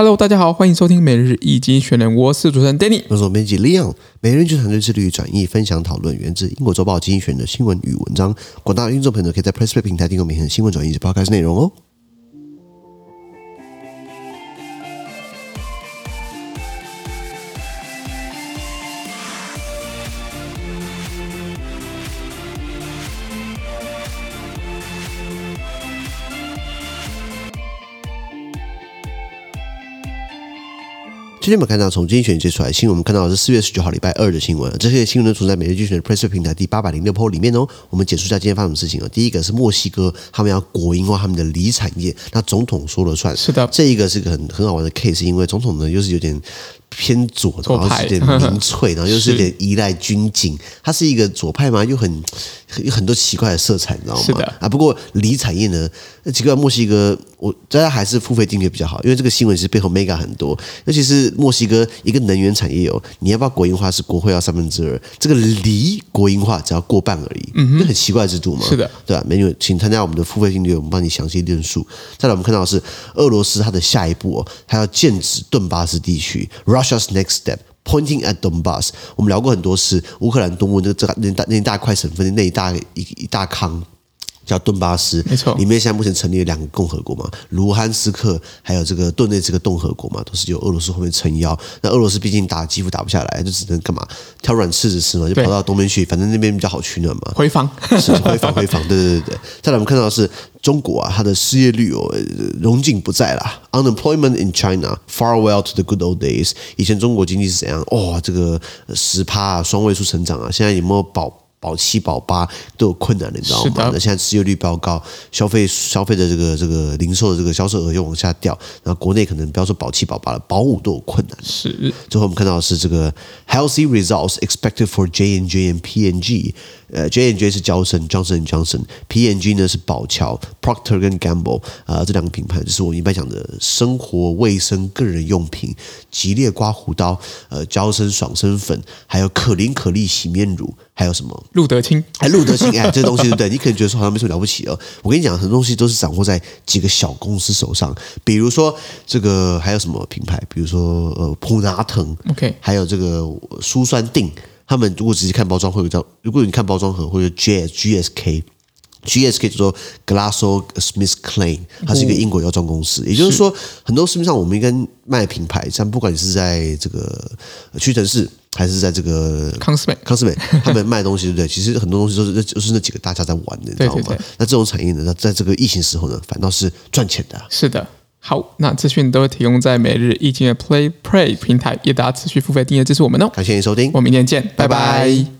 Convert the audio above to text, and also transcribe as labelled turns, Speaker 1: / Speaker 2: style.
Speaker 1: Hello，大家好，欢迎收听每日一经选练，我是主持人 Danny，
Speaker 2: 我是编辑 Leon。每日一经团队致力于转译、分享、讨论源自英国周报精选的新闻与文章。广大听众朋友可以在 PressPlay 平台订阅每天的新闻转译及报刊内容哦。今天我们看到从经济学人接出来的新闻，我们看到的是四月十九号礼拜二的新闻。这些新闻呢，存在每日精选的 PressPlay 平台第八百零六 po 里面哦。我们解说一下今天发生什么事情哦。第一个是墨西哥，他们要国营化他们的锂产业，那总统说了算。
Speaker 1: 是的，
Speaker 2: 这一个是个很很好玩的 case，因为总统呢又是有点。偏左，然后是有点 民粹，然后又是有点依赖军警。他是一个左派嘛，又很有很多奇怪的色彩，你知道吗？
Speaker 1: 是的
Speaker 2: 啊。不过锂产业呢，那奇怪，墨西哥，我大家还是付费订阅比较好，因为这个新闻其实背后 mega 很多。尤其是墨西哥一个能源产业哦，你要不要国营化是国会要三分之二，这个锂国营化只要过半而已，嗯，很奇怪的制度嘛。
Speaker 1: 是的，
Speaker 2: 对吧？美女，请参加我们的付费订阅，我们帮你详细论述。再来，我们看到的是俄罗斯它的下一步哦，它要剑指顿巴斯地区，Russia's next step。Pointing at Donbass，我们聊过很多次，乌克兰东部那这那大那一大块省份那一大一一大坑。叫顿巴斯，
Speaker 1: 没错，
Speaker 2: 里面现在目前成立了两个共和国嘛，卢汉斯克还有这个顿内茨克共和国嘛，都是由俄罗斯后面撑腰。那俄罗斯毕竟打基辅打不下来，就只能干嘛挑软柿子吃嘛，就跑到东边去，反正那边比较好取暖嘛。
Speaker 1: 回防，
Speaker 2: 是回防回防，对对对对。再来我们看到的是中国啊，它的失业率哦，荣景不在啦。Unemployment in China farewell to the good old days。以前中国经济是怎样？哦，这个十趴啊，双位数成长啊，现在有没有保？保七保八都有困难的，你知道吗？那现在失业率飙高，消费消费的这个这个零售的这个销售额又往下掉，然后国内可能不要说保七保八了，保五都有困难。
Speaker 1: 是。
Speaker 2: 最后我们看到的是这个 healthy results expected for J and J and P and G。呃，J and J 是娇生，Johnson Johnson，P and G 呢是宝乔，Procter 跟 Gamble 啊、呃，这两个品牌就是我一般讲的生活卫生个人用品，吉列刮胡刀，呃，娇生爽身粉，还有可伶可俐洗面乳，还有什么？
Speaker 1: 路德清，
Speaker 2: 哎，路德清，哎，这些东西对不对？你可能觉得说好像没什么了不起哦。我跟你讲，很多东西都是掌握在几个小公司手上，比如说这个还有什么品牌？比如说呃，普拿疼
Speaker 1: ，OK，
Speaker 2: 还有这个舒酸定。他们如果直接看包装，会有叫，如果你看包装盒，会有 G S G S K，G S K 叫做 GlaxoSmithKline，它是一个英国药妆公司。也就是说，很多市面上我们应该卖品牌，像不管你是在这个屈臣氏，还是在这个
Speaker 1: 康斯美，
Speaker 2: 康斯美，他们卖东西对不对？其实很多东西都是那就是那几个大家在玩的，你知道吗？那这种产业呢，那在这个疫情时候呢，反倒是赚钱的。
Speaker 1: 是的。好，那资讯都会提供在每日易经的 Play Play 平台，也大家持续付费订阅支持我们哦。
Speaker 2: 感谢您收听，
Speaker 1: 我们明天见，拜拜。拜拜。